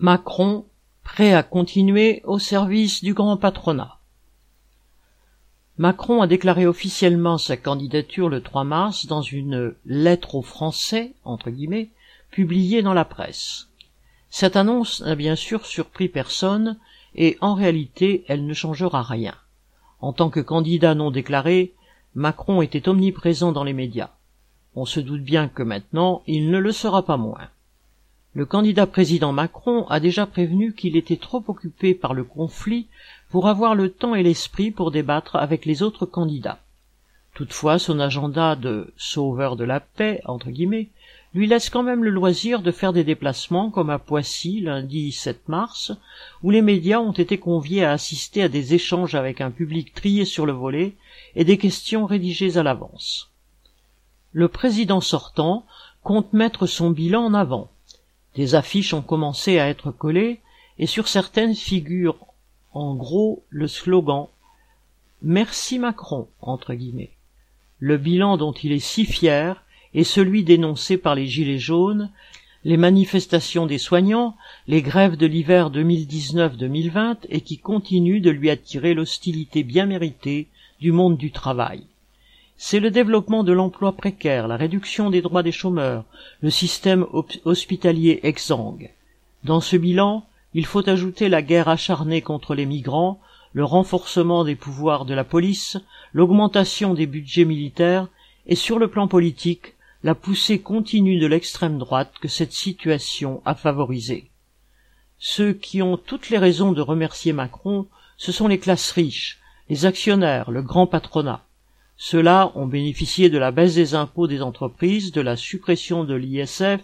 Macron prêt à continuer au service du grand patronat. Macron a déclaré officiellement sa candidature le 3 mars dans une lettre aux Français, entre guillemets, publiée dans la presse. Cette annonce n'a bien sûr surpris personne et en réalité elle ne changera rien. En tant que candidat non déclaré, Macron était omniprésent dans les médias. On se doute bien que maintenant il ne le sera pas moins. Le candidat président Macron a déjà prévenu qu'il était trop occupé par le conflit pour avoir le temps et l'esprit pour débattre avec les autres candidats. Toutefois, son agenda de sauveur de la paix, entre guillemets, lui laisse quand même le loisir de faire des déplacements comme à Poissy lundi 7 mars, où les médias ont été conviés à assister à des échanges avec un public trié sur le volet et des questions rédigées à l'avance. Le président sortant compte mettre son bilan en avant. Des affiches ont commencé à être collées et sur certaines figure en gros le slogan Merci Macron entre guillemets. Le bilan dont il est si fier et celui dénoncé par les Gilets jaunes, les manifestations des soignants, les grèves de l'hiver 2019-2020 et qui continuent de lui attirer l'hostilité bien méritée du monde du travail. C'est le développement de l'emploi précaire, la réduction des droits des chômeurs, le système hospitalier exsangue. Dans ce bilan, il faut ajouter la guerre acharnée contre les migrants, le renforcement des pouvoirs de la police, l'augmentation des budgets militaires et sur le plan politique, la poussée continue de l'extrême droite que cette situation a favorisée. Ceux qui ont toutes les raisons de remercier Macron, ce sont les classes riches, les actionnaires, le grand patronat. Ceux-là ont bénéficié de la baisse des impôts des entreprises, de la suppression de l'ISF,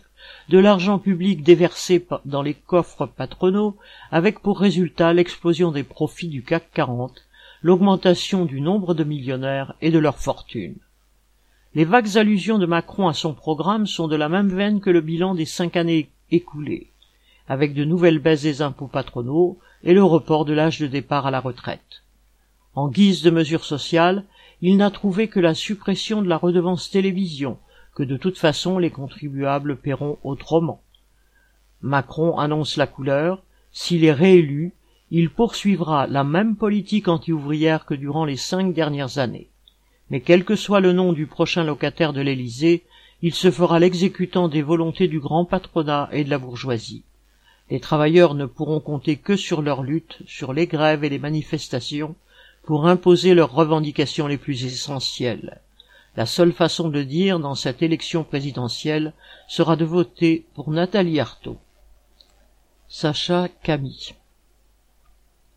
de l'argent public déversé dans les coffres patronaux, avec pour résultat l'explosion des profits du CAC 40, l'augmentation du nombre de millionnaires et de leur fortune. Les vagues allusions de Macron à son programme sont de la même veine que le bilan des cinq années écoulées, avec de nouvelles baisses des impôts patronaux et le report de l'âge de départ à la retraite. En guise de mesure sociale, il n'a trouvé que la suppression de la redevance télévision, que de toute façon les contribuables paieront autrement. Macron annonce la couleur, s'il est réélu, il poursuivra la même politique anti-ouvrière que durant les cinq dernières années mais quel que soit le nom du prochain locataire de l'Élysée, il se fera l'exécutant des volontés du grand patronat et de la bourgeoisie. Les travailleurs ne pourront compter que sur leur lutte, sur les grèves et les manifestations, pour imposer leurs revendications les plus essentielles. La seule façon de dire dans cette élection présidentielle sera de voter pour Nathalie Arthaud. Sacha Camille